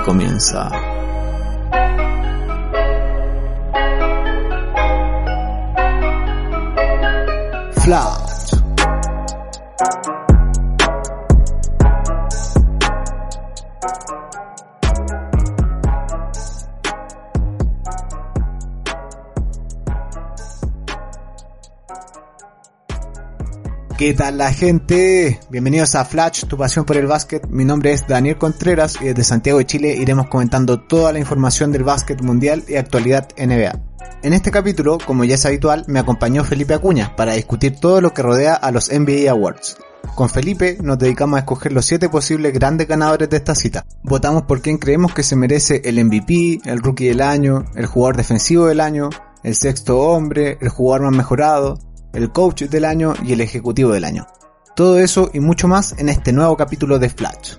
Comienza. Flash. ¿Qué tal la gente? Bienvenidos a Flash, tu pasión por el básquet. Mi nombre es Daniel Contreras y desde Santiago de Chile iremos comentando toda la información del básquet mundial y actualidad NBA. En este capítulo, como ya es habitual, me acompañó Felipe Acuña para discutir todo lo que rodea a los NBA Awards. Con Felipe nos dedicamos a escoger los 7 posibles grandes ganadores de esta cita. Votamos por quién creemos que se merece el MVP, el Rookie del Año, el Jugador Defensivo del Año, el Sexto Hombre, el Jugador Más Mejorado, el coach del año y el ejecutivo del año. Todo eso y mucho más en este nuevo capítulo de Flash.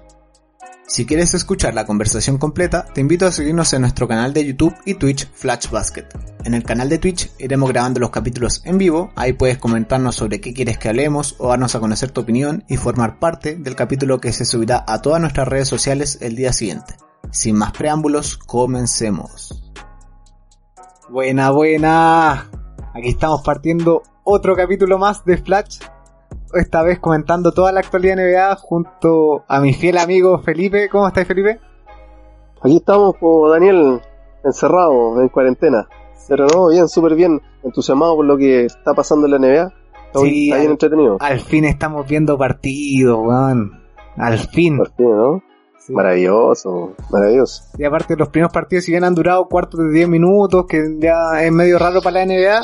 Si quieres escuchar la conversación completa, te invito a seguirnos en nuestro canal de YouTube y Twitch Flash Basket. En el canal de Twitch iremos grabando los capítulos en vivo, ahí puedes comentarnos sobre qué quieres que hablemos o darnos a conocer tu opinión y formar parte del capítulo que se subirá a todas nuestras redes sociales el día siguiente. Sin más preámbulos, comencemos. Buena, buena. Aquí estamos partiendo otro capítulo más de Flash. Esta vez comentando toda la actualidad NBA junto a mi fiel amigo Felipe. ¿Cómo estás, Felipe? Aquí estamos, por Daniel, encerrado en cuarentena. Pero no, bien, súper bien, entusiasmado por lo que está pasando en la NBA. Está, Sí, bien al- entretenido. Al fin estamos viendo partidos, weón. Al fin. Partido, ¿no? Sí. Maravilloso, maravilloso. Y aparte los primeros partidos, si bien han durado cuartos de 10 minutos, que ya es medio raro para la NBA,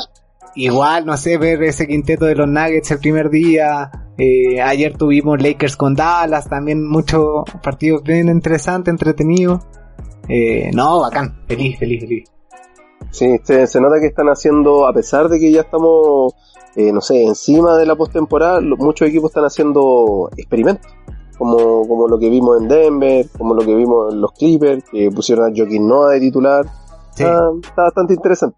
igual, no sé, ver ese quinteto de los Nuggets el primer día. eh, ayer tuvimos Lakers con Dallas, también muchos partidos bien interesantes, entretenidos. Eh, no, bacán, feliz, feliz, feliz. Sí, se, se nota que están haciendo, a pesar de que ya estamos, eh, no sé, encima de la postemporada, muchos equipos están haciendo experimentos. Como, como lo que vimos en Denver, como lo que vimos en los Clippers, que pusieron a Joaquín Noah de titular. Sí. Está, está bastante interesante.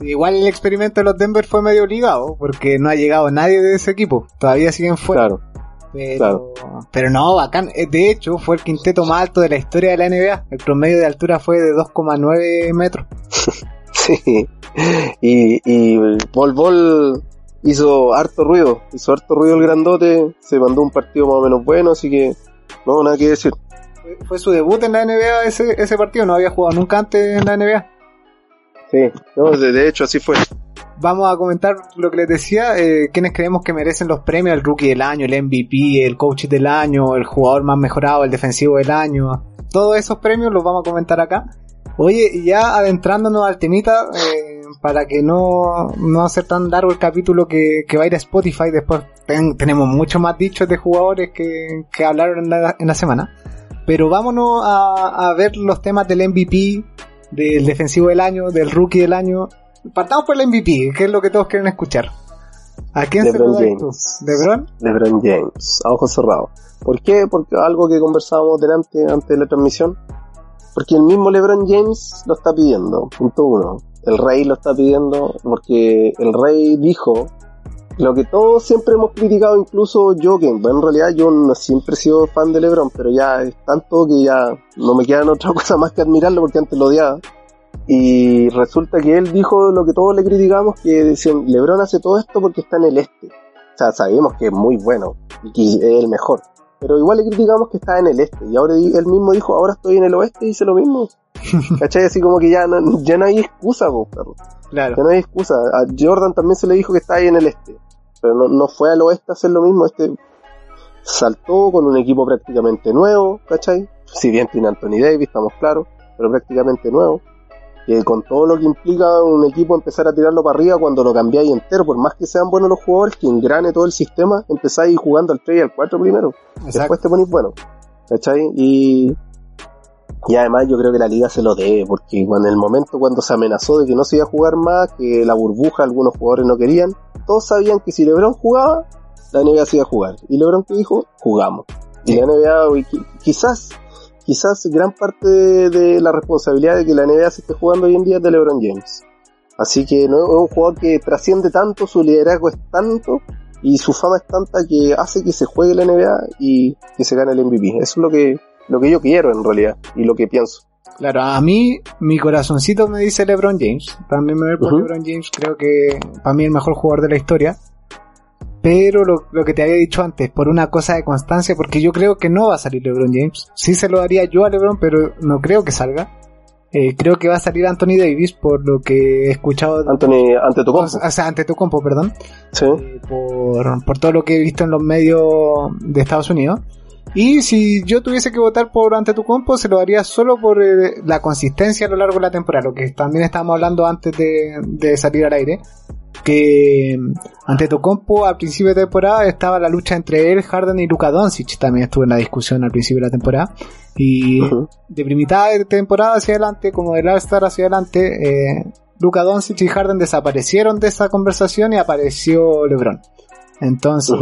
Igual el experimento de los Denver fue medio obligado, porque no ha llegado nadie de ese equipo, todavía siguen fuera. Claro. Pero, Claro. pero no, bacán. Eh, De hecho, fue el quinteto más alto de la historia de la NBA. El promedio de altura fue de 2,9 metros. Sí. Y, y Bol Bol hizo harto ruido, hizo harto ruido el grandote, se mandó un partido más o menos bueno, así que no, nada que decir. Fue- Fue su debut en la NBA ese, ese partido, no había jugado nunca antes en la NBA. Sí, no, de, de hecho así fue. Vamos a comentar lo que les decía, eh, quienes creemos que merecen los premios, el rookie del año, el MVP, el coach del año, el jugador más mejorado, el defensivo del año. Todos esos premios los vamos a comentar acá. Oye, y ya adentrándonos al temita, eh, para que no, no hacer tan largo el capítulo que, que va a ir a Spotify, después ten- tenemos mucho más dichos de jugadores que, que hablaron en la, en la semana. Pero vámonos a, a ver los temas del MVP, del defensivo del año, del rookie del año. Partamos por el MVP, que es lo que todos quieren escuchar. ¿A quién LeBron se tú? James. ¿LeBron? LeBron James, a ojos cerrados. ¿Por qué? Porque algo que conversábamos delante, antes de la transmisión. Porque el mismo LeBron James lo está pidiendo, punto uno. El rey lo está pidiendo porque el rey dijo lo que todos siempre hemos criticado, incluso yo, que bueno, en realidad yo no siempre he sido fan de LeBron, pero ya es tanto que ya no me queda otra cosa más que admirarlo porque antes lo odiaba. Y resulta que él dijo lo que todos le criticamos, que decían, LeBron hace todo esto porque está en el este. O sea, sabemos que es muy bueno y que es el mejor. Pero igual le criticamos que está en el este. Y ahora él mismo dijo, ahora estoy en el oeste y dice lo mismo. ¿Cachai? Así como que ya no, ya no hay excusa, perro. Claro. Ya no hay excusa. A Jordan también se le dijo que está ahí en el este. Pero no, no fue al oeste a hacer lo mismo. Este saltó con un equipo prácticamente nuevo, ¿cachai? Si bien tiene Anthony Davis, estamos claros, pero prácticamente nuevo. Que con todo lo que implica un equipo empezar a tirarlo para arriba cuando lo cambiáis entero, por más que sean buenos los jugadores, que engrane todo el sistema, empezáis jugando al 3 y al 4 primero. Exacto. Después te ponéis bueno. ¿Cachai? Y, y además yo creo que la liga se lo debe, porque en el momento cuando se amenazó de que no se iba a jugar más, que la burbuja algunos jugadores no querían, todos sabían que si LeBron jugaba, la NBA se iba a jugar. Y LeBron que dijo, jugamos. Y la NBA, quizás, quizás gran parte de, de la responsabilidad de que la NBA se esté jugando hoy en día es de LeBron James. Así que no es un jugador que trasciende tanto, su liderazgo es tanto, y su fama es tanta que hace que se juegue la NBA y que se gane el MVP. Eso es lo que lo que yo quiero en realidad y lo que pienso. Claro, a mí mi corazoncito me dice LeBron James. También me ve por LeBron James, creo que para mí el mejor jugador de la historia. Pero lo, que te había dicho antes, por una cosa de constancia, porque yo creo que no va a salir LeBron James. Sí se lo daría yo a LeBron, pero no creo que salga. Eh, creo que va a salir Anthony Davis por lo que he escuchado. Anthony, ante tu compo. O sea, ante tu compo, perdón. Sí. Eh, por, por todo lo que he visto en los medios de Estados Unidos. Y si yo tuviese que votar por ante tu compo, se lo daría solo por eh, la consistencia a lo largo de la temporada, lo que también estábamos hablando antes de, de salir al aire. Que ante tu compo al principio de temporada estaba la lucha entre él, Harden y Luka Doncic. También estuvo en la discusión al principio de la temporada. Y de primitada de temporada hacia adelante, como del All-Star hacia adelante, eh, Luka Doncic y Harden desaparecieron de esa conversación y apareció LeBron. Entonces,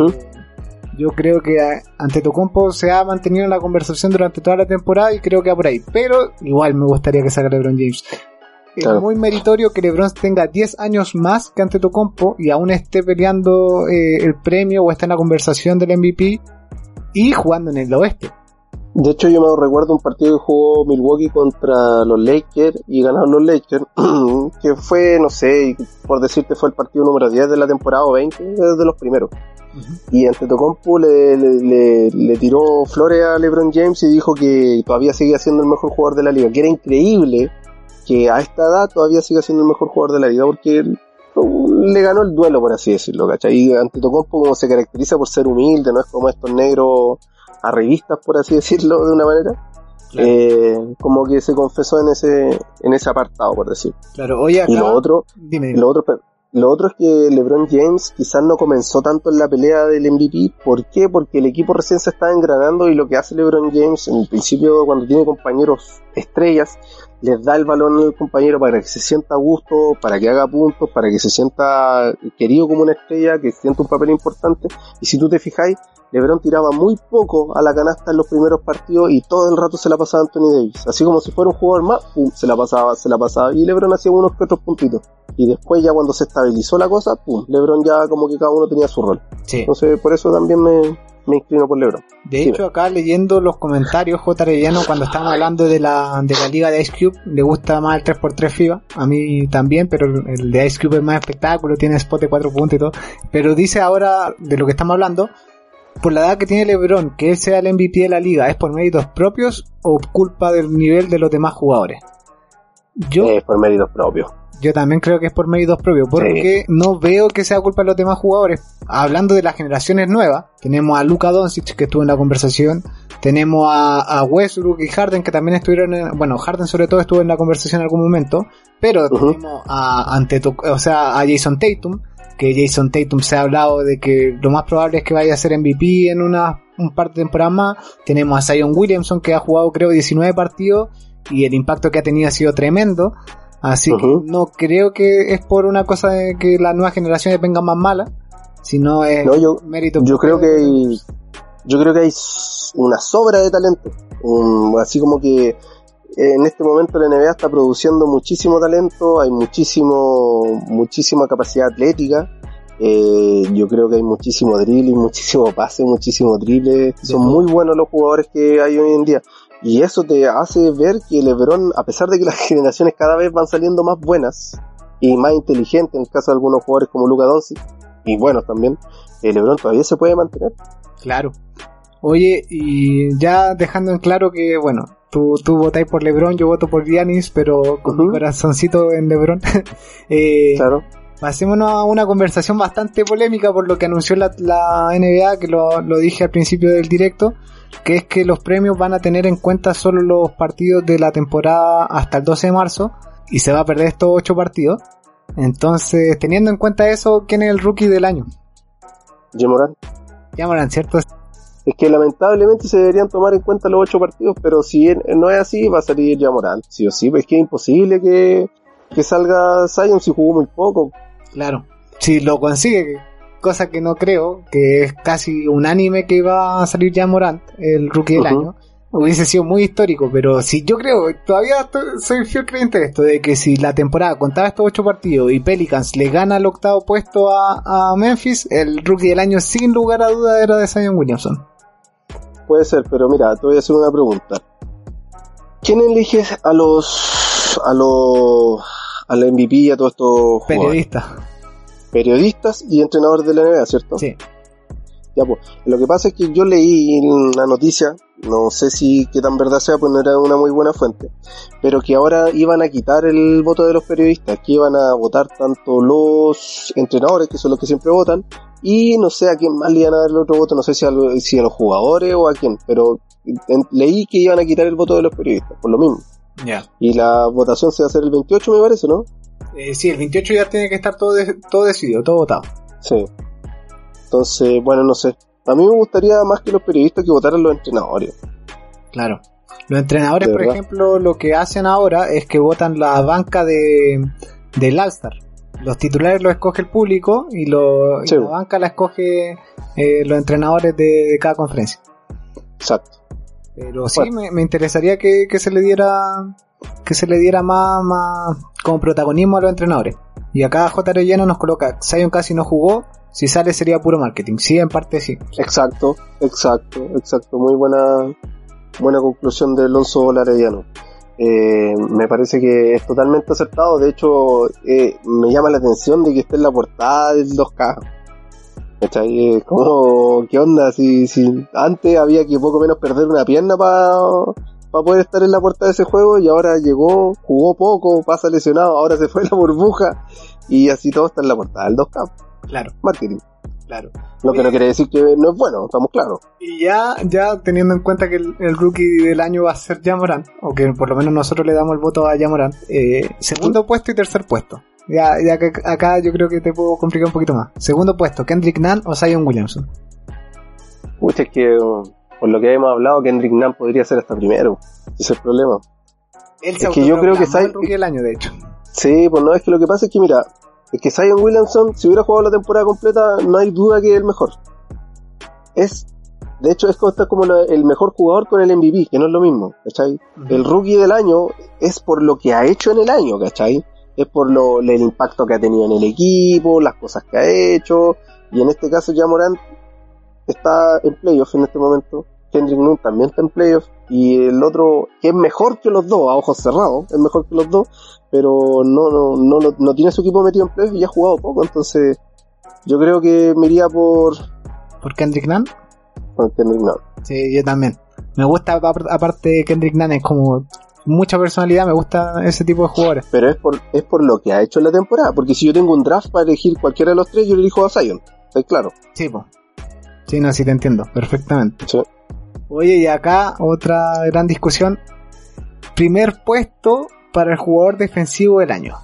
yo creo que ante Tocompo se ha mantenido en la conversación durante toda la temporada y creo que va por ahí. Pero igual me gustaría que salga LeBron James. Es muy meritorio que LeBron tenga 10 años más que ante Tocompo y aún esté peleando eh, el premio o esté en la conversación del MVP y jugando en el oeste. De hecho, yo me recuerdo un partido que jugó Milwaukee contra los Lakers y ganaron los Lakers, que fue, no sé, por decirte, fue el partido número 10 de la temporada o 20, de los primeros. Y Antetokounmpo le, le, le, tiró flores a LeBron James y dijo que todavía seguía siendo el mejor jugador de la liga, que era increíble que a esta edad todavía siga siendo el mejor jugador de la liga, porque le ganó el duelo, por así decirlo, ¿cachai? Y Antetokounmpo como se caracteriza por ser humilde, no es como estos negros revistas por así decirlo, de una manera. Eh, como que se confesó en ese en ese apartado por decir claro oye y lo otro lo otro lo otro es que LeBron James quizás no comenzó tanto en la pelea del MVP. ¿Por qué? Porque el equipo recién se está engranando y lo que hace LeBron James en el principio cuando tiene compañeros estrellas, les da el balón al compañero para que se sienta a gusto, para que haga puntos, para que se sienta querido como una estrella, que sienta un papel importante. Y si tú te fijáis, LeBron tiraba muy poco a la canasta en los primeros partidos y todo el rato se la pasaba Anthony Davis. Así como si fuera un jugador más, pum, se la pasaba, se la pasaba. Y LeBron hacía unos que otros puntitos. Y después ya cuando se estabilizó la cosa, pum, LeBron ya como que cada uno tenía su rol. Sí. Entonces por eso también me, me inclino por LeBron. De hecho, acá leyendo los comentarios, J. Arellano, cuando estábamos hablando de la, de la liga de Ice Cube, le gusta más el 3x3 FIBA. A mí también, pero el de Ice Cube es más espectáculo, tiene spot de 4 puntos y todo. Pero dice ahora, de lo que estamos hablando, por la edad que tiene LeBron, que él sea el MVP de la liga, ¿es por méritos propios o culpa del nivel de los demás jugadores? Yo, es por méritos propios. Yo también creo que es por méritos propios, porque no veo que sea culpa de los demás jugadores. Hablando de las generaciones nuevas, tenemos a Luka Doncic que estuvo en la conversación, tenemos a, Westbrook y Harden que también estuvieron, en, bueno, Harden sobre todo estuvo en la conversación en algún momento, pero tenemos a, ante, o sea, a Jason Tatum, que Jason Tatum se ha hablado de que lo más probable es que vaya a ser MVP en una, un par de temporadas más. Tenemos a Zion Williamson que ha jugado creo 19 partidos y el impacto que ha tenido ha sido tremendo. Así que no creo que es por una cosa de que las nuevas generaciones vengan más malas, sino es yo, mérito. Yo creo que hay, yo creo que hay una sobra de talento, así como que en este momento la NBA está produciendo muchísimo talento, hay muchísimo, muchísima capacidad atlética. Eh, yo creo que hay muchísimo dribbling, muchísimo pase, muchísimo drible. Son muy buenos los jugadores que hay hoy en día. Y eso te hace ver que LeBron, a pesar de que las generaciones cada vez van saliendo más buenas y más inteligentes, en el caso de algunos jugadores como Luka Doncic, y bueno también, el eh, LeBron todavía se puede mantener. Claro. Oye, y ya dejando en claro que, bueno, tú, tú votáis por LeBron, yo voto por Giannis, pero con mi corazoncito en LeBron. eh, claro. Pasémonos a una conversación bastante polémica por lo que anunció la, la NBA, que lo, lo dije al principio del directo, que es que los premios van a tener en cuenta solo los partidos de la temporada hasta el 12 de marzo y se va a perder estos 8 partidos. Entonces, teniendo en cuenta eso, ¿quién es el rookie del año? Jamoran. Jamoran, ¿cierto? Es que lamentablemente se deberían tomar en cuenta los 8 partidos, pero si no es así, va a salir Jamoran, sí o sí. Es que es imposible que, que salga Zion si jugó muy poco. Claro. Si lo consigue, cosa que no creo, que es casi unánime que va a salir ya Morant, el rookie del año. Hubiese sido muy histórico, pero si yo creo, todavía soy fiel creyente de esto, de que si la temporada contaba estos ocho partidos y Pelicans le gana el octavo puesto a, Memphis, el rookie del año sin lugar a duda era de Zion Williamson. puede ser, pero mira, te voy a hacer una pregunta. ¿Quién elige a los a los a la MVP y a todos estos periodistas? Periodistas y entrenadores de la NBA, ¿cierto? Sí. Ya, pues, lo que pasa es que yo leí la noticia, no sé si qué tan verdad sea, pues no era una muy buena fuente, pero que ahora iban a quitar el voto de los periodistas, que iban a votar tanto los entrenadores, que son los que siempre votan, y no sé a quién más le iban a dar el otro voto, no sé si a, si a los jugadores o a quién, pero leí que iban a quitar el voto de los periodistas, por lo mismo. Ya. Y la votación se va a hacer el 28, me parece, ¿no? Eh, sí, el 28 ya tiene que estar todo, todo decidido, todo votado. Sí. Entonces, bueno, no sé. A mí me gustaría más que los periodistas que votaran los entrenadores. Claro. Los entrenadores, por ejemplo, lo que hacen ahora es que votan la banca de del All-Star. Los titulares los escoge el público y, lo, la banca la escoge eh, los entrenadores de, cada conferencia. Exacto. Pero sí, me, interesaría que, se le diera que se le diera más, más como protagonismo a los entrenadores. Y acá J.R. Lleno nos coloca, Zion casi no jugó, si sale sería puro marketing. Sí, en parte sí. Exacto, exacto, exacto. Muy buena, buena conclusión de Alonso Larellano. Eh, me parece que es totalmente acertado. De hecho, eh, me llama la atención de que esté en la portada del 2K. ¿Cachai? Como, ¿qué onda? Si, si antes había que poco menos perder una pierna para para poder estar en la portada de ese juego y ahora llegó, jugó poco, pasa lesionado, ahora se fue la burbuja y así todo está en la portada del 2K. Claro. Marketing. Claro. Lo que no quiere decir que no es bueno, estamos claros. Y ya, ya teniendo en cuenta que el, rookie del año va a ser Jamoran, o que por lo menos nosotros le damos el voto a Jamoran, eh, segundo puesto y tercer puesto. Ya, ya que acá yo creo que te puedo complicar un poquito más. Segundo puesto, Kendrick Nunn o Zion Williamson. Pucha, es que por lo que hemos hablado, Kendrick Nunn podría ser hasta primero. Ese es el problema. Él es que yo creo que Zion... rookie del año, de hecho. Sí, pues no, es que lo que pasa es que, mira, es que Zion Williamson, si hubiera jugado la temporada completa, no hay duda que es el mejor. Es, de hecho, es como el mejor jugador con el MVP, que no es lo mismo, ¿cachai? El rookie del año es por lo que ha hecho en el año, ¿cachai? Es por lo, el impacto que ha tenido en el equipo, las cosas que ha hecho, y en este caso ya Morant está en playoff en este momento, Kendrick Nunn también está en playoff, y el otro, que es mejor que los dos, a ojos cerrados, es mejor que los dos, pero no, no, no, no, tiene su equipo metido en playoff y ha jugado poco, entonces yo creo que me iría por... ¿Por Kendrick Nunn? Por Kendrick Nunn. Sí, yo también. Me gusta, aparte Kendrick Nunn es como mucha personalidad, me gusta ese tipo de jugadores. Pero es por, es por lo que ha hecho en la temporada, porque si yo tengo un draft para elegir cualquiera de los tres, yo le elijo a Zion, ¿está claro? Sí, pues. Sí, no, sí te entiendo, perfectamente. Oye, y acá otra gran discusión. Primer puesto para el jugador defensivo del año?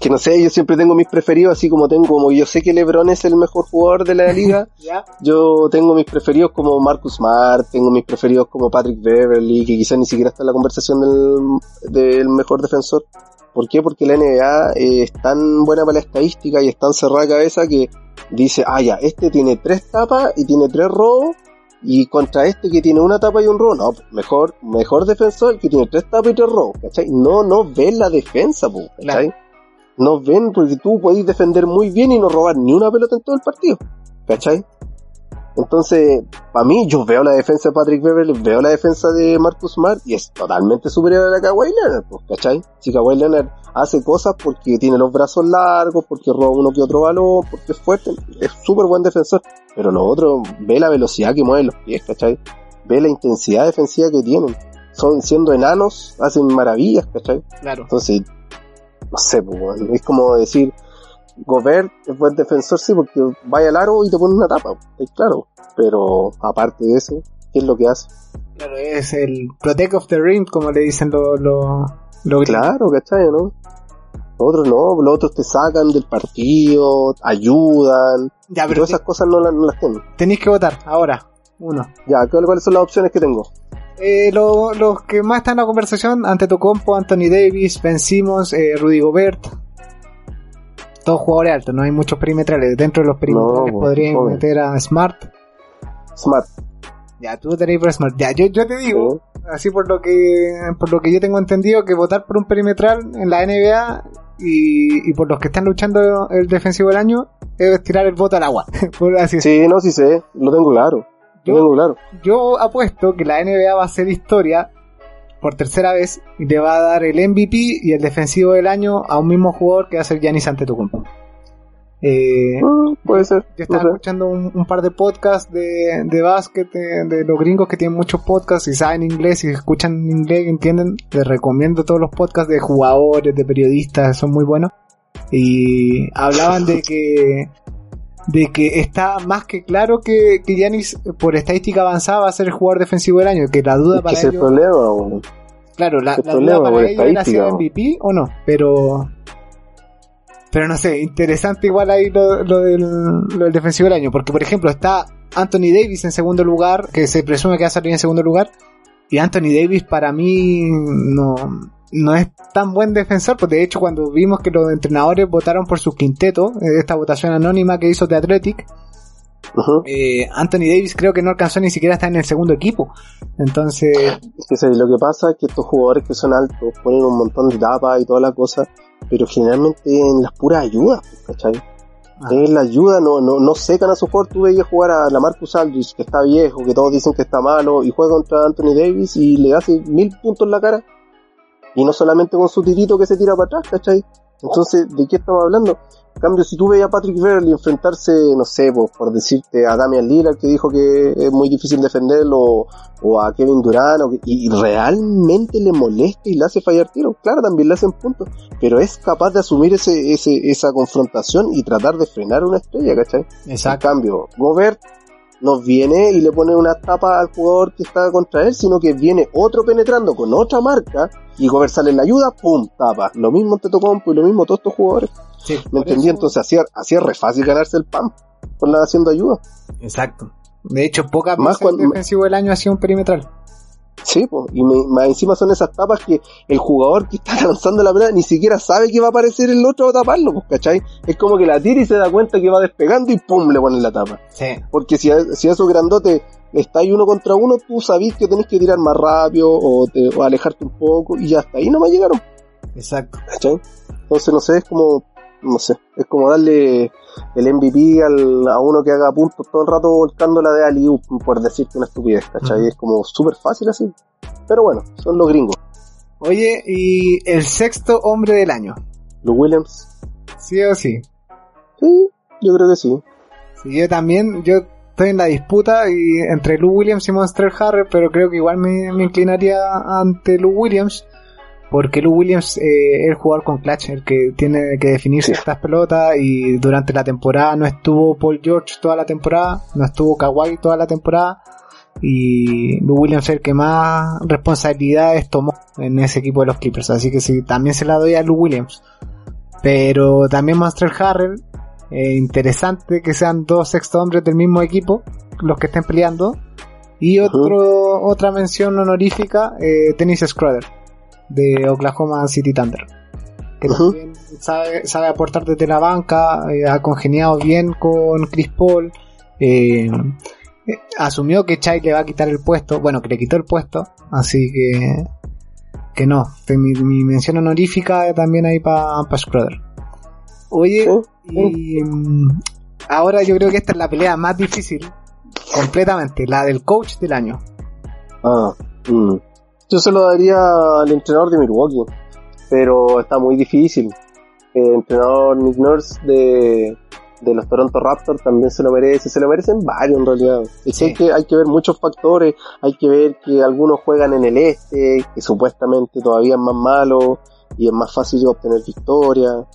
Que no sé, yo siempre tengo mis preferidos, así como tengo, como yo sé que LeBron es el mejor jugador de la liga, yo tengo mis preferidos como Marcus Smart, tengo mis preferidos como Patrick Beverly, que quizás ni siquiera está en la conversación del, mejor defensor. ¿Por qué? Porque la NBA es tan buena para la estadística y es tan cerrada cabeza que dice, ah, ya, este tiene tres tapas y tiene tres robos, y contra este que tiene una tapa y un robo, no, mejor, mejor defensor que tiene tres tapas y tres robos, ¿cachai? No, no ven la defensa, ¿cachai? No ven porque tú podés defender muy bien y no robar ni una pelota en todo el partido, ¿cachai? Entonces, para mí, yo veo la defensa de Patrick Beverly, veo la defensa de Marcus Smart y es totalmente superior a la Kawhi Leonard, pues, ¿cachai? Si Kawhi Leonard hace cosas porque tiene los brazos largos, porque roba uno que otro balón, porque es fuerte, es súper buen defensor. Pero lo otro, ve la velocidad que mueven los pies, ¿cachai? Ve la intensidad defensiva que tienen. Son, siendo enanos, hacen maravillas, ¿cachai? Claro. Entonces, no sé, pues, es como decir, Gobert es buen defensor, sí, porque vaya al aro y te pone una tapa, es claro. Pero aparte de eso, ¿qué es lo que hace? Claro, es el Protect of the Rim, como le dicen los... Lo, claro, ¿cachai? ¿no? Otros no, los otros te sacan del partido, ayudan. Ya, pero todas esas cosas no, las, no las tengo. Tenéis que votar, ahora, uno. Ya, ¿cuáles son las opciones que tengo? Eh, los que más están en la conversación, ante Tocompo, Anthony Davis, Ben Simmons, eh, Rudy Gobert, todos jugadores altos, no hay muchos perimetrales. Dentro de los perimetrales podrían meter a Smart. Smart. Ya, tú tenés por Smart. Ya, yo, yo te digo, así por lo que por lo que yo tengo entendido, que votar por un perimetral en la NBA y, y por los que están luchando el defensivo del año es tirar el voto al agua. por así sí, no, sí sé, lo tengo claro. Yo, claro. yo apuesto que la NBA va a hacer historia por tercera vez y le va a dar el MVP y el defensivo del año a un mismo jugador que va a ser Giannis Antetokounmpo. Eh, Mm, puede ser. yo estaba escuchando un, un par de podcasts de, de básquet de, de los gringos que tienen muchos podcasts y saben inglés y escuchan inglés y entienden. Les recomiendo todos los podcasts de jugadores, de periodistas, son muy buenos. Y hablaban de que de que está más que claro que, que Giannis por estadística avanzada va a ser el jugador defensivo del año, que la duda Es que para el ellos, problema, claro, la, ese la problema duda para ellos era si MVP o no, pero pero no sé, interesante igual ahí lo, lo del, lo del defensivo del año, porque por ejemplo está Anthony Davis en segundo lugar, que se presume que va a salir en segundo lugar, y Anthony Davis para mí no, no es tan buen defensor, porque de hecho cuando vimos que los entrenadores votaron por su quinteto, eh, esta votación anónima que hizo The Athletic, eh, Anthony Davis creo que no alcanzó ni siquiera a estar en el segundo equipo. Entonces, Es que ¿sabes? lo que pasa es que estos jugadores que son altos ponen un montón de tapas y toda la cosa, pero generalmente en las puras ayudas, pues, ¿cachai? Ah. En la ayuda no, no, no secan a su jugador. Tú veías jugar a la Marcus Aldridge, que está viejo, que todos dicen que está malo, y juega contra Anthony Davis y le hace mil puntos en la cara. Y no solamente con su tirito que se tira para atrás, ¿cachai? Entonces, ¿de qué estamos hablando? En cambio, si tú veías a Patrick Beverly enfrentarse, no sé, por decirte, a Damian Lillard, que dijo que es muy difícil defenderlo, o, o a Kevin Durant, o que- y realmente le molesta y le hace fallar tiro, claro, también le hacen puntos, pero es capaz de asumir ese, ese, esa confrontación y tratar de frenar una estrella, ¿cachai? En exacto. cambio, Gobert no viene y le pone una tapa al jugador que está contra él, sino que viene otro penetrando con otra marca y Gobert sale en la ayuda, ¡pum! tapa. Lo mismo en Tetocompo y lo mismo todos estos jugadores. Sí, ¿Me por entendí? eso- Entonces hacía, hacía re fácil ganarse el PAM con la haciendo ayuda. Exacto. De hecho, pocas Más veces el cuando- defensivo del año ha sido un perimetral. Sí, pues, y me- más encima son esas tapas que el jugador que está lanzando la pelota ni siquiera sabe que va a aparecer el otro a taparlo, pues, ¿cachai? Es como que la tira y se da cuenta que va despegando y ¡pum! le ponen la tapa. Sí. Porque si a, si a esos grandotes estáis uno contra uno, tú sabís que tenés que tirar más rápido o, te- o alejarte un poco y ya hasta ahí no me llegaron, Exacto. ¿cachai? Entonces, no sé, es como, no sé, es como darle el MVP al, a uno que haga puntos todo el rato volcándola de Ali por decirte una estupidez, ¿cachai? Es como súper fácil así. Pero bueno, son los gringos. Oye, y el sexto hombre del año. Los Williams, ¿Sí o sí? sí, yo creo que sí. Sí, yo también, yo estoy en la disputa y entre Lou Williams y Monster Harry, pero creo que igual me, me inclinaría ante Lou Williams, porque Lou Williams eh, es el jugador con clutch, el que tiene que definir Sí. ciertas pelotas y durante la temporada no estuvo Paul George toda la temporada, no estuvo Kawhi toda la temporada y Lou Williams es el que más responsabilidades tomó en ese equipo de los Clippers, así que sí, también se la doy a Lou Williams. Pero también Monster Harrell, eh, interesante que sean dos sexto hombres del mismo equipo los que estén peleando. Y otro, otra mención honorífica, eh, Dennis Schroeder, de Oklahoma City Thunder. Que también sabe, sabe aportar desde la banca, eh, ha congeniado bien con Chris Paul. eh, asumió que Chai le va a quitar el puesto, bueno, que le quitó el puesto, así que que no, mi, mi mención honorífica también ahí para pa Schroeder. Oye, Sí, y mm, ahora yo creo que esta es la pelea más difícil, completamente, la del coach del año. Ah, mm. Yo se lo daría al entrenador de Milwaukee, pero está muy difícil. El entrenador Nick Nurse de, de los Toronto Raptors también se lo merece, se lo merecen varios en realidad. Es que Sí. hay, que hay que ver muchos factores, hay que ver que algunos juegan en el este, que supuestamente todavía es más malo y es más fácil obtener victoria.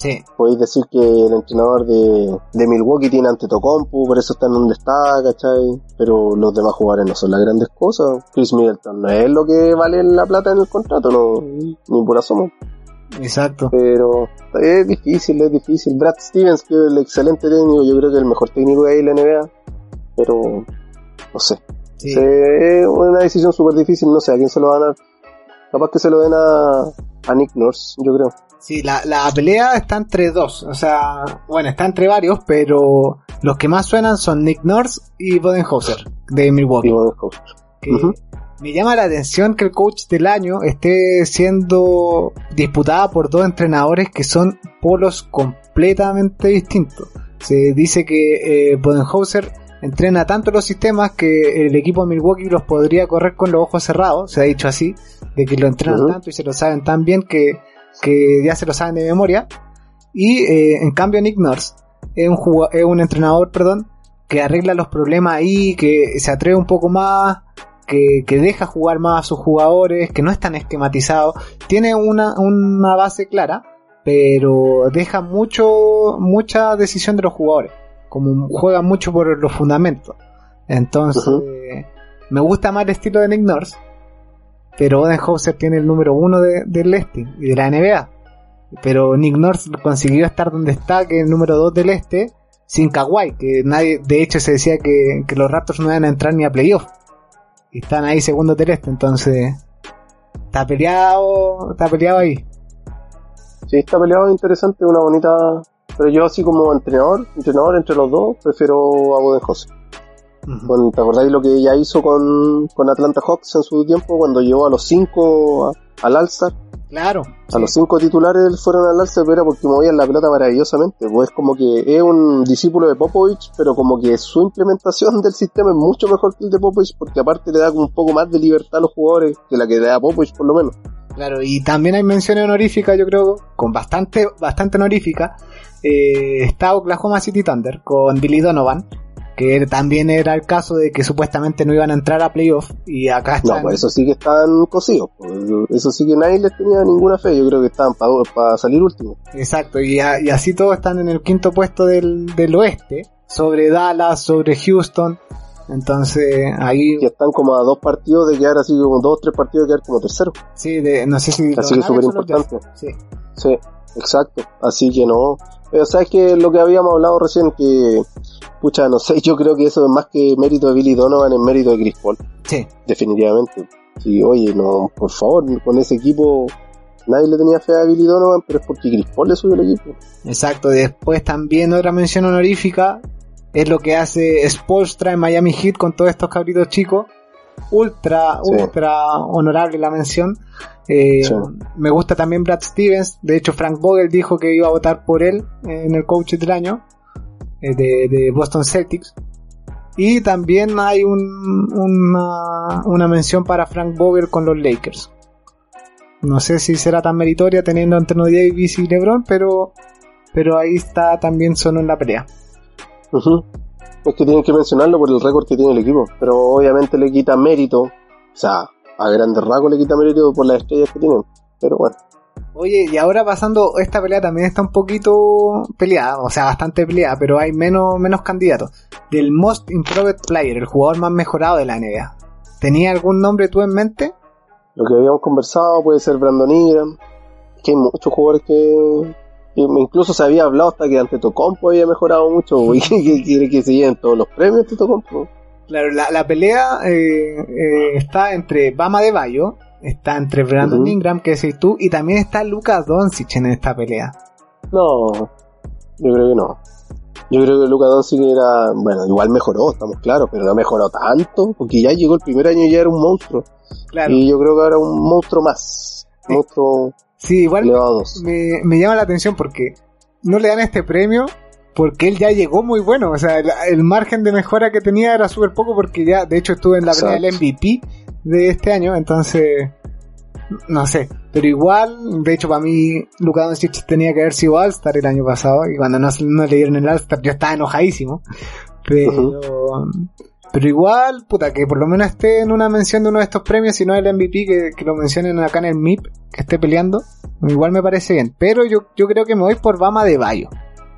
Sí, Podéis decir que el entrenador de, de Milwaukee tiene Antetokounmpo, por eso está en donde está, ¿cachai? Pero los demás jugadores no son las grandes cosas. Chris Middleton no es lo que vale la plata en el contrato, no, ni por asomo. exacto. Pero es difícil, es difícil. Brad Stevens, que es el excelente técnico, yo creo que el mejor técnico de la NBA, pero no sé. Sí. Se- es una decisión súper difícil, no sé a quién se lo van a dar. Capaz que se lo den a, a Nick Nurse, yo creo. Sí, la, la pelea está entre dos, o sea, bueno, está entre varios, pero los que más suenan son Nick Nurse y Bodenhauser de Milwaukee. Me llama la atención que el coach del año esté siendo disputada por dos entrenadores que son polos completamente distintos. Se dice que eh, Bodenhauser entrena tanto los sistemas que el equipo de Milwaukee los podría correr con los ojos cerrados, se ha dicho así, de que lo entrenan tanto y se lo saben tan bien que, que ya se lo saben de memoria. Y eh, en cambio Nick Nurse es un, es un entrenador, perdón, que arregla los problemas ahí, que se atreve un poco más, que, que, deja jugar más a sus jugadores, que no es tan esquematizado, tiene una, una base clara, pero deja mucho, mucha decisión de los jugadores, como juega mucho por los fundamentos. Entonces, me gusta más el estilo de Nick Nurse, pero Odenhauser tiene el número uno de, del este y de la NBA. Pero Nick Nurse consiguió estar donde está, que es el número 2 del este, sin Kawhi, que nadie, de hecho se decía que, los Raptors no iban a entrar ni a playoff. Y están ahí segundos del este, entonces está peleado, está peleado ahí. Sí, está peleado interesante, una bonita. Pero yo así como entrenador, entrenador entre los dos, prefiero a ¿Te acordáis lo que ella hizo con, con Atlanta Hawks en su tiempo cuando llevó a los cinco al All-Star? Claro. A los cinco titulares fueron al alza, pero era porque movían la pelota maravillosamente. Pues como que es un discípulo de Popovich, pero como que su implementación del sistema es mucho mejor que el de Popovich, porque aparte le da como un poco más de libertad a los jugadores que la que le da Popovich por lo menos. Claro, y también hay menciones honoríficas, yo creo, con bastante, bastante honorífica. Eh, está Oklahoma City Thunder con Billy Donovan, que también era el caso de que supuestamente no iban a entrar a playoff y acá están... No, pues eso sí que están cosidos, pues, eso sí que nadie les tenía ninguna fe, yo creo que estaban para salir último. Exacto, y, así todos están en el quinto puesto del, del oeste, sobre Dallas, sobre Houston, entonces ahí... Que están como a dos partidos de quedar así como dos, tres partidos de quedar como tercero. Sí, de, no sé si... Así que súper importante. Sí. sí, exacto, así que no... Pero sabes que lo que habíamos hablado recién, que pucha, no sé, yo creo que eso es más que mérito de Billy Donovan, es mérito de Chris Paul. Sí. Definitivamente. Sí, oye, no, por favor, con ese equipo nadie le tenía fe a Billy Donovan, pero es porque Chris Paul le subió el equipo. Exacto, después también otra mención honorífica es lo que hace Spolstra en Miami Heat con todos estos cabritos chicos. Ultra, ultra honorable la mención. Eh, me gusta también Brad Stevens. De hecho, Frank Vogel dijo que iba a votar por él en el coach del año. Eh, de, Boston Celtics. Y también hay un, una, una mención para Frank Vogel con los Lakers. No sé si será tan meritoria teniendo Anthony Davis y LeBron, pero, pero ahí está también solo en la pelea. Es que tienen que mencionarlo por el récord que tiene el equipo, pero obviamente le quita mérito, o sea, a grandes rasgos le quita mérito por las estrellas que tienen, pero bueno. Oye, y ahora pasando, esta pelea también está un poquito peleada, o sea, bastante peleada, pero hay menos, menos candidatos. Del Most Improved Player, el jugador más mejorado de la NBA. ¿Tenía algún nombre tú en mente? Lo que habíamos conversado puede ser Brandon Ingram, que hay muchos jugadores que, incluso se había hablado hasta que ante Tocompo había mejorado mucho, y que quiere que se lleven todos los premios de Tocompo. Claro, la, pelea eh, eh, está entre Bama de Bayo, Está entre Brandon Ingram, que decís tú, y también está Lucas Doncic en esta pelea. No, yo creo que no. Yo creo que Lucas Doncic era, bueno, igual mejoró, estamos claros, pero no mejoró tanto, porque ya llegó el primer año y ya era un monstruo. Claro. Y yo creo que ahora un monstruo más. Monstruo. Sí, igual me, me, llama la atención porque no le dan este premio porque él ya llegó muy bueno. O sea, el, margen de mejora que tenía era súper poco porque ya, de hecho, estuve en la pelea del MVP de este año, entonces no sé, pero igual, de hecho para mí Luka Doncic tenía que haber sido All-Star el año pasado y cuando no, no le dieron el All-Star yo estaba enojadísimo, pero pero igual, puta, que por lo menos esté en una mención de uno de estos premios y no el MVP que, que lo mencionen acá en el MIP, que esté peleando, igual me parece bien, pero yo, yo creo que me voy por Bama de Bayo.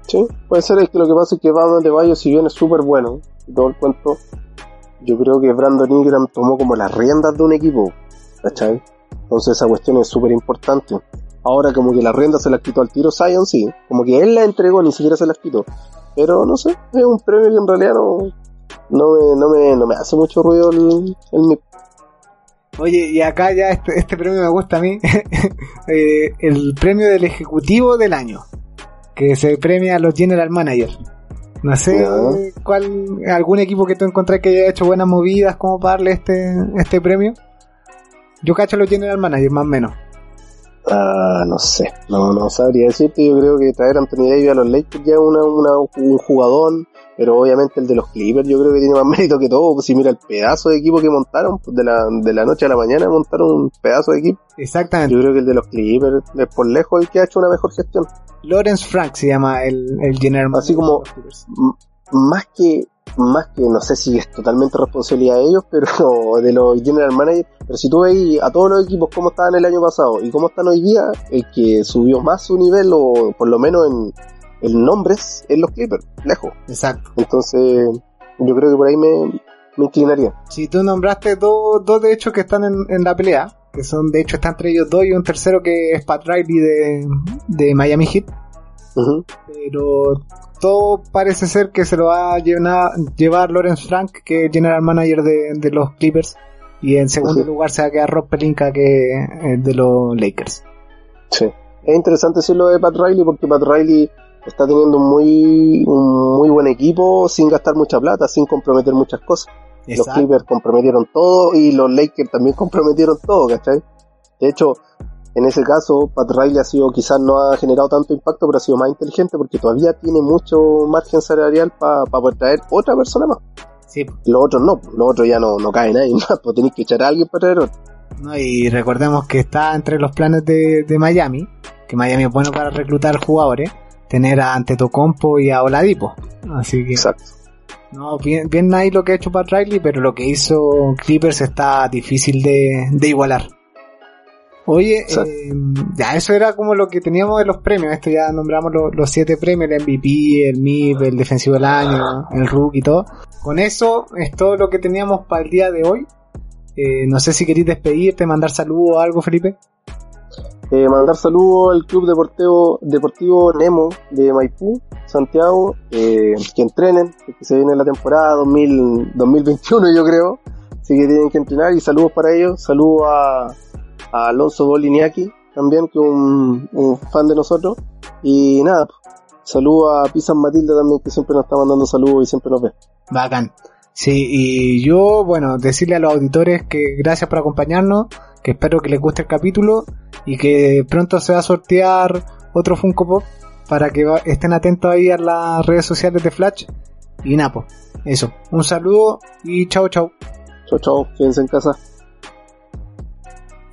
Sí, puede ser, que lo que pasa es que Bama de Bayo si bien es súper bueno, todo el cuento, yo creo que Brandon Ingram tomó como las riendas de un equipo, ¿cachai? Entonces esa cuestión es súper importante. Ahora como que las riendas se las quitó al tiro Zion, sí, como que él la entregó, ni siquiera se las quitó. Pero no sé, es un premio que en realidad no, no, me, no, me, no me hace mucho ruido el, el Oye, y acá ya este, este premio me gusta a mí, eh, el premio del Ejecutivo del Año, que se premia a los General Managers. No sé cuál, algún equipo que tú encontrás que haya hecho buenas movidas como para darle este, este premio. Yo cacho lo general manager, más o menos. Ah, no sé, no, no sabría decirte. Yo creo que traer a Anthony Davis a los Lakers ya es una, un jugador, pero obviamente el de los Clippers yo creo que tiene más mérito que todo. Pues si mira el pedazo de equipo que montaron, pues de la, de la noche a la mañana montaron un pedazo de equipo. Exactamente. Yo creo que el de los Clippers es por lejos el que ha hecho una mejor gestión. Lawrence Frank se llama el, el general Así como, más que, más que, no sé si es totalmente responsabilidad de ellos, pero de los general managers, pero si tú ves a todos los equipos cómo estaban el año pasado y cómo están hoy día, el que subió más su nivel, o por lo menos en, en nombres, es los Clippers, lejos. Exacto. Entonces, yo creo que por ahí me, me inclinaría. Si tú nombraste dos, dos de hecho que están en, en la pelea, que son de hecho están entre ellos dos y un tercero que es Pat Riley de, de Miami Heat. Pero todo parece ser que se lo va a llevar, llevar Lawrence Frank, que es general manager de, de los Clippers. Y en segundo lugar se va a quedar Rob Pelinka, que es de los Lakers. Sí. Es interesante decirlo de Pat Riley porque Pat Riley está teniendo un muy, un muy buen equipo sin gastar mucha plata, sin comprometer muchas cosas. Los Clippers comprometieron todo y los Lakers también comprometieron todo, ¿cachai? De hecho, en ese caso, Pat Riley ha sido, quizás no ha generado tanto impacto, pero ha sido más inteligente porque todavía tiene mucho margen salarial para poder traer otra persona más. Sí, Los otros no, los otros ya no, no cae nadie más, pues tenéis que echar a alguien para traer otro. ¿no? Y recordemos que está entre los planes de, de Miami, que Miami es bueno para reclutar jugadores, tener a Antetokounmpo y a Oladipo. Así que, Exacto. no, bien, bien ahí lo que ha hecho Pat Riley, pero lo que hizo Clippers está difícil de, de igualar. Oye, eh, ya eso era como lo que teníamos de los premios. Esto ya nombramos lo- los siete premios, el MVP, el MIP, el defensivo del año, el rookie y todo. Con eso es todo lo que teníamos para el día de hoy. Eh, no sé si queréis despedirte, mandar saludos o algo, Felipe. Eh, mandar saludos al Club Deportivo, Deportivo Nemo de Maipú, Santiago, eh, que entrenen, que se viene la temporada 2000, 2021 yo creo, así que tienen que entrenar y saludos para ellos, saludos a, a Alonso Boliniaki también, que es un, un fan de nosotros, y nada, saludos a Pisan Matilda también, que siempre nos está mandando saludos y siempre nos ve. Bacán. Sí, y yo, bueno, decirle a los auditores que gracias por acompañarnos, que espero que les guste el capítulo y que pronto se va a sortear otro Funko Pop para que estén atentos ahí a las redes sociales de Flash. Y Napo, eso. Un saludo y chao chao. Chao, chao, quédense en casa.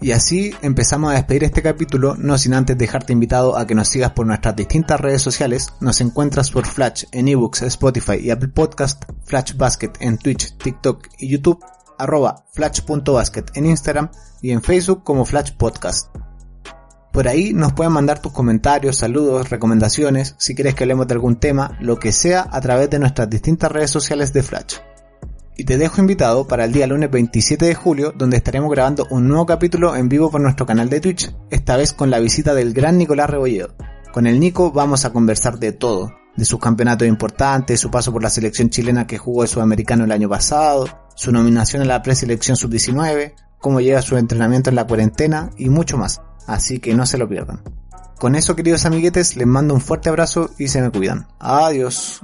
Y así empezamos a despedir este capítulo, no sin antes dejarte invitado a que nos sigas por nuestras distintas redes sociales. Nos encuentras por Flash en ebooks, Spotify y Apple Podcast, Flash Basket en Twitch, TikTok y YouTube, arroba flash.basket en Instagram y en Facebook como Flash Podcast. Por ahí nos pueden mandar tus comentarios, saludos, recomendaciones, si quieres que hablemos de algún tema, lo que sea a través de nuestras distintas redes sociales de Flash. Y te dejo invitado para el día lunes 27 de julio, donde estaremos grabando un nuevo capítulo en vivo por nuestro canal de Twitch, esta vez con la visita del gran Nicolás Rebolledo. Con el Nico vamos a conversar de todo, de sus campeonatos importantes, su paso por la selección chilena que jugó el sudamericano el año pasado, su nominación a la preselección sub-19, cómo llega su entrenamiento en la cuarentena y mucho más. Así que no se lo pierdan. Con eso, queridos amiguetes, les mando un fuerte abrazo y se me cuidan. Adiós.